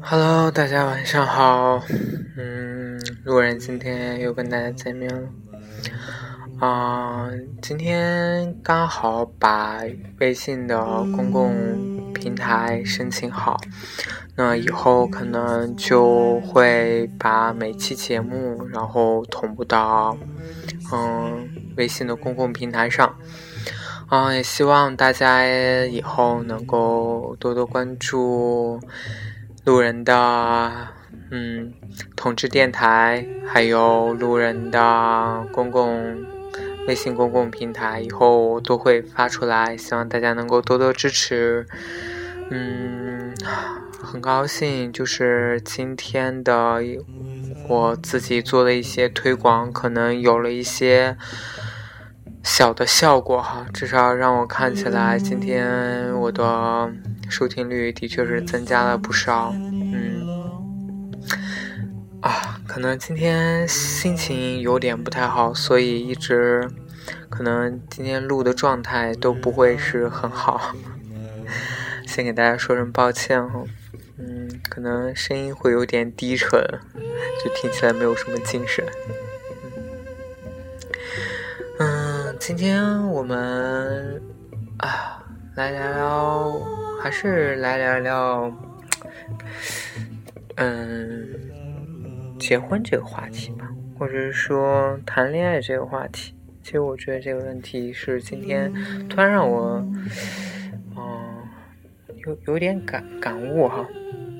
Hello，大家晚上好。嗯，路人今天又跟大家见面了。啊、今天刚好把微信的公共平台申请好，那以后可能就会把每期节目然后同步到嗯微信的公共平台上。啊、也希望大家以后能够多多关注路人的嗯同志电台，还有路人的公共微信公共平台，以后都会发出来，希望大家能够多多支持。嗯，很高兴，就是今天的我自己做的一些推广，可能有了一些小的效果哈，至少让我看起来今天我的收听率的确是增加了不少。嗯，啊，可能今天心情有点不太好，所以一直可能今天录的状态都不会是很好，先给大家说声抱歉哈。嗯，可能声音会有点低沉，就听起来没有什么精神。嗯，今天我们啊来聊聊，还是来聊聊，嗯，结婚这个话题吧，或者是说谈恋爱这个话题。其实我觉得这个问题是今天突然让我，嗯，有有点感感悟哈。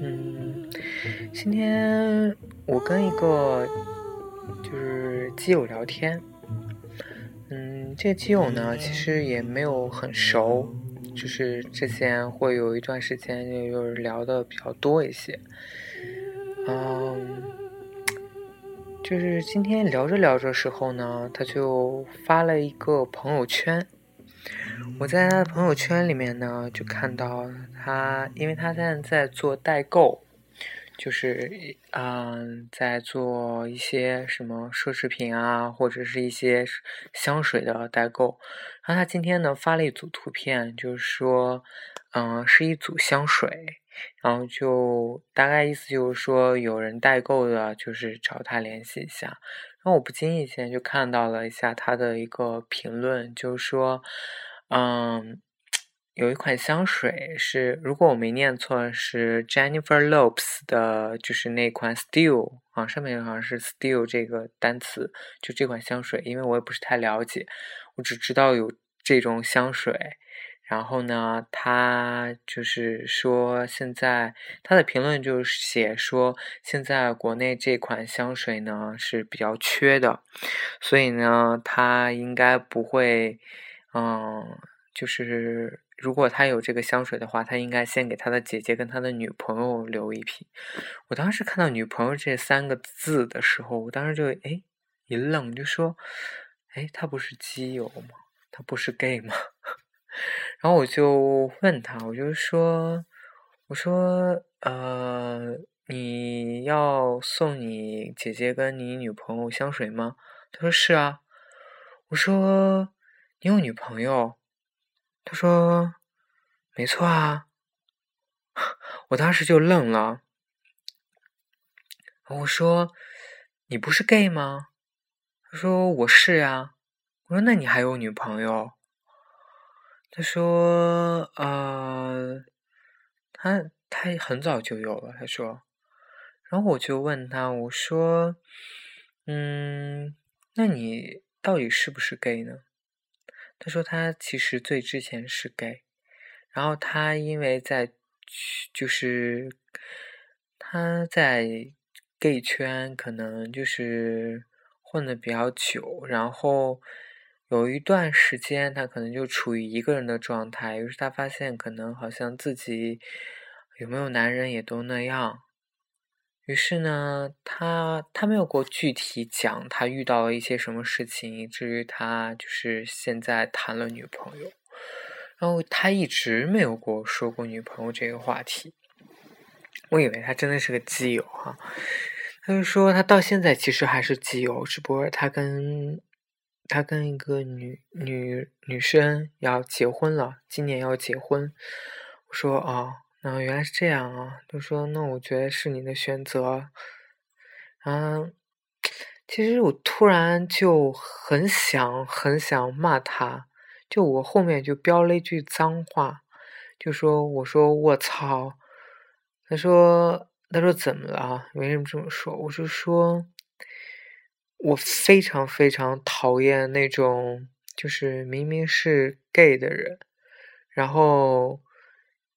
嗯，今天我跟一个就是基友聊天，嗯，这个基友呢其实也没有很熟，就是之前会有一段时间就是聊的比较多一些，嗯，就是今天聊着聊着时候呢，他就发了一个朋友圈。我在他的朋友圈里面呢，就看到他，因为他现在在做代购，就是嗯，在做一些什么奢侈品啊，或者是一些香水的代购。然后他今天呢发了一组图片，就是说，嗯，是一组香水，然后就大概意思就是说，有人代购的，就是找他联系一下。然后我不经意间就看到了一下他的一个评论，就是说。嗯，有一款香水是，如果我没念错，是 Jennifer Lopez 的，就是那款 Still 啊，上面好像是 Still 这个单词，就这款香水，因为我也不是太了解，我只知道有这种香水。然后呢，他就是说，现在他的评论就是写说，现在国内这款香水呢是比较缺的，所以呢，他应该不会。嗯，就是如果他有这个香水的话，他应该先给他的姐姐跟他的女朋友留一瓶。我当时看到“女朋友”这三个字的时候，我当时就哎一愣，就说：“哎，他不是基友吗？他不是 gay 吗？”然后我就问他，我就说：“我说呃，你要送你姐姐跟你女朋友香水吗？”他说：“是啊。”我说。你有女朋友？他说：“没错啊。”我当时就愣了。我说：“你不是 gay 吗？”他说：“我是呀。”我说：“那你还有女朋友？”他说：“呃，他他很早就有了。”他说。然后我就问他：“我说，嗯，那你到底是不是 gay 呢？”他说他其实最之前是 gay，然后他因为在就是他在 gay 圈可能就是混的比较久，然后有一段时间他可能就处于一个人的状态，于是他发现可能好像自己有没有男人也都那样。于是呢，他他没有给我具体讲他遇到了一些什么事情，以至于他就是现在谈了女朋友。然后他一直没有跟我说过女朋友这个话题。我以为他真的是个基友哈。他就说他到现在其实还是基友，只不过他跟他跟一个女女女生要结婚了，今年要结婚。我说哦，那原来是这样啊。他说那我觉得是你的选择。嗯，其实我突然就很想很想骂他，就我后面就飙了一句脏话，就说我说我操，他说他说怎么了？为什么这么说？我是说，我非常非常讨厌那种就是明明是 gay 的人，然后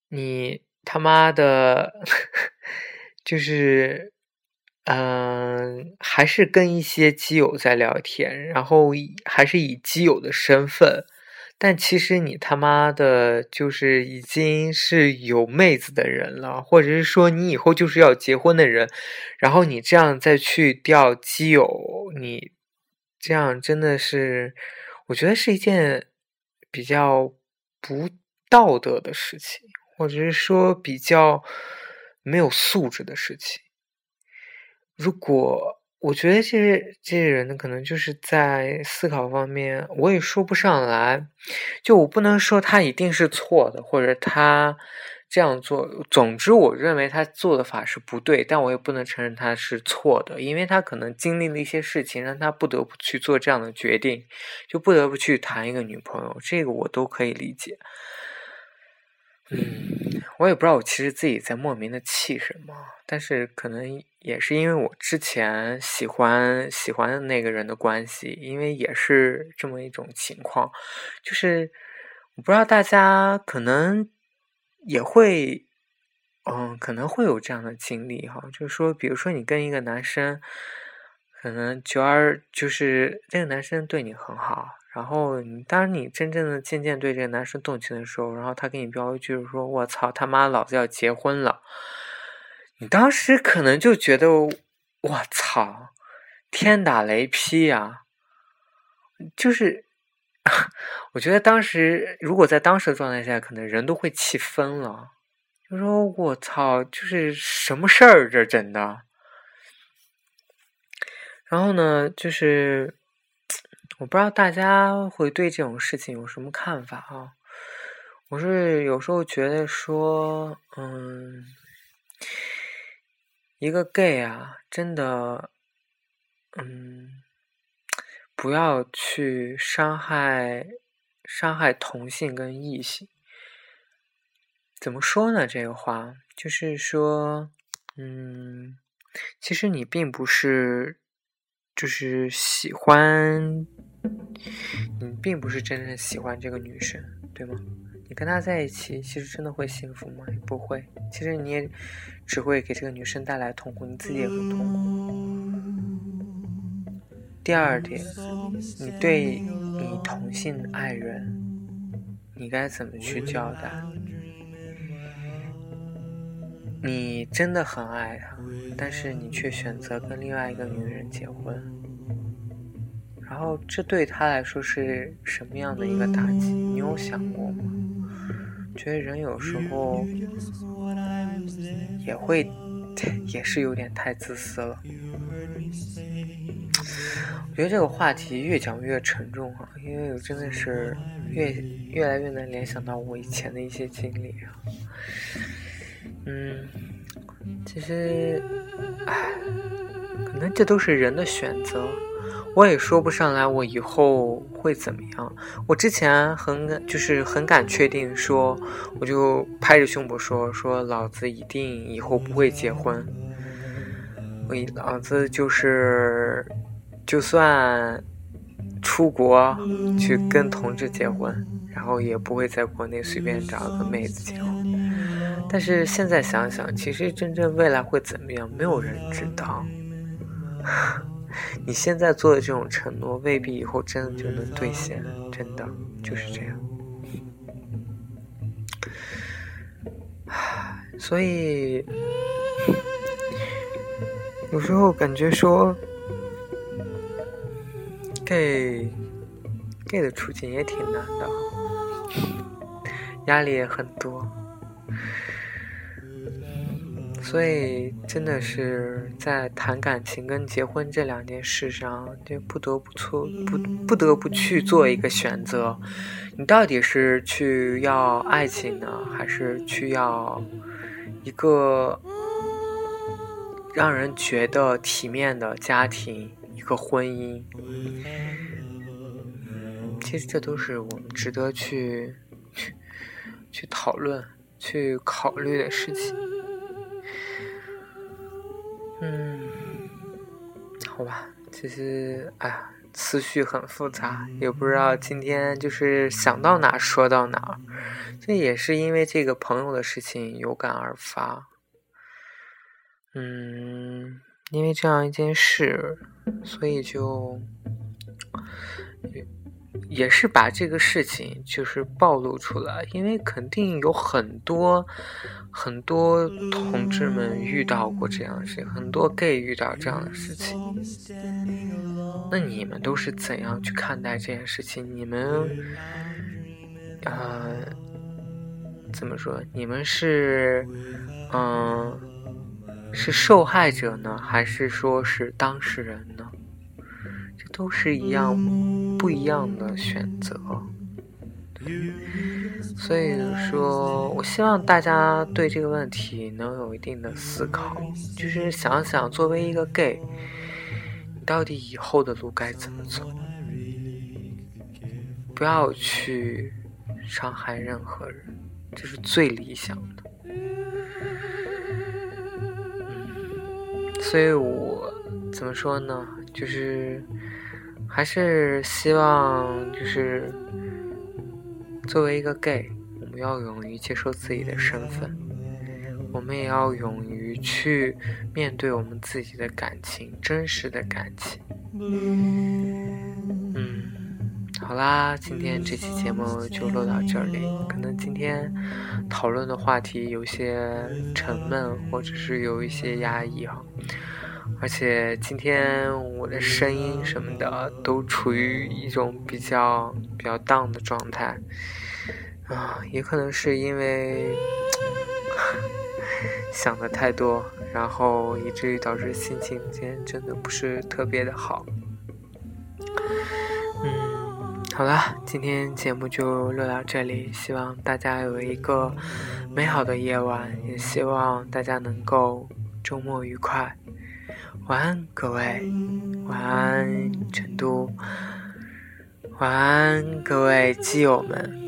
你他妈的，就是。嗯，还是跟一些基友在聊天，然后还是以基友的身份，但其实你他妈的，就是已经是有妹子的人了，或者是说你以后就是要结婚的人，然后你这样再去钓基友，你这样真的是，我觉得是一件比较不道德的事情，或者是说比较没有素质的事情。如果我觉得这些这些人呢，可能就是在思考方面，我也说不上来。就我不能说他一定是错的，或者他这样做。总之，我认为他做的法是不对，但我也不能承认他是错的，因为他可能经历了一些事情，让他不得不去做这样的决定，就不得不去谈一个女朋友。这个我都可以理解。嗯，我也不知道我其实自己在莫名的气什么，但是可能也是因为我之前喜欢喜欢的那个人的关系，因为也是这么一种情况，就是我不知道大家可能也会，嗯，可能会有这样的经历哈，就是说，比如说你跟一个男生，可能久而就是那个男生对你很好。然后，当你真正的渐渐对这个男生动情的时候，然后他给你飙一句说：“我操他妈，老子要结婚了！”你当时可能就觉得：“我操，天打雷劈呀！”就是，我觉得当时如果在当时的状态下，可能人都会气疯了，就说：“我操，就是什么事儿这真的。”然后呢，就是。我不知道大家会对这种事情有什么看法啊？我是有时候觉得说，嗯，一个 gay 啊，真的，嗯，不要去伤害伤害同性跟异性。怎么说呢？这个话就是说，嗯，其实你并不是。就是喜欢，你并不是真正喜欢这个女生，对吗？你跟她在一起，其实真的会幸福吗？不会。其实你也只会给这个女生带来痛苦，你自己也很痛苦。第二点，你对你同性爱人，你该怎么去交代？你真的很爱他，但是你却选择跟另外一个女人结婚，然后这对他来说是什么样的一个打击？你有想过吗？觉得人有时候也会，也是有点太自私了。我觉得这个话题越讲越沉重啊，因为我真的是越越来越能联想到我以前的一些经历啊。嗯，其实，唉，可能这都是人的选择，我也说不上来我以后会怎么样。我之前很就是很敢确定说，我就拍着胸脯说说老子一定以后不会结婚，我老子就是就算出国去跟同志结婚，然后也不会在国内随便找个妹子结婚。但是现在想想，其实真正未来会怎么样，没有人知道。你现在做的这种承诺，未必以后真的就能兑现，真的就是这样。所以有时候感觉说，gay gay 的处境也挺难的，压力也很多。所以真的是在谈感情跟结婚这两件事上，就不得不错不不得不去做一个选择。你到底是去要爱情呢，还是去要一个让人觉得体面的家庭，一个婚姻？其实这都是我们值得去去讨论、去考虑的事情。嗯，好吧，其实哎呀，思绪很复杂，也不知道今天就是想到哪说到哪。这也是因为这个朋友的事情有感而发。嗯，因为这样一件事，所以就也是把这个事情就是暴露出来，因为肯定有很多。很多同志们遇到过这样的事情，很多 gay 遇到这样的事情。那你们都是怎样去看待这件事情？你们，呃，怎么说？你们是，嗯，是受害者呢，还是说是当事人呢？这都是一样吗不一样的选择。所以说，我希望大家对这个问题能有一定的思考，就是想想作为一个 gay，你到底以后的路该怎么走？不要去伤害任何人，这是最理想的。所以我怎么说呢？就是还是希望，就是。作为一个 gay，我们要勇于接受自己的身份，我们也要勇于去面对我们自己的感情，真实的感情。嗯，好啦，今天这期节目就录到这里。可能今天讨论的话题有些沉闷，或者是有一些压抑哈。而且今天我的声音什么的都处于一种比较比较 down 的状态，啊，也可能是因为 想的太多，然后以至于导致心情今天真的不是特别的好。嗯，好了，今天节目就录到这里，希望大家有一个美好的夜晚，也希望大家能够周末愉快。晚安，各位。晚安，成都。晚安，各位基友们。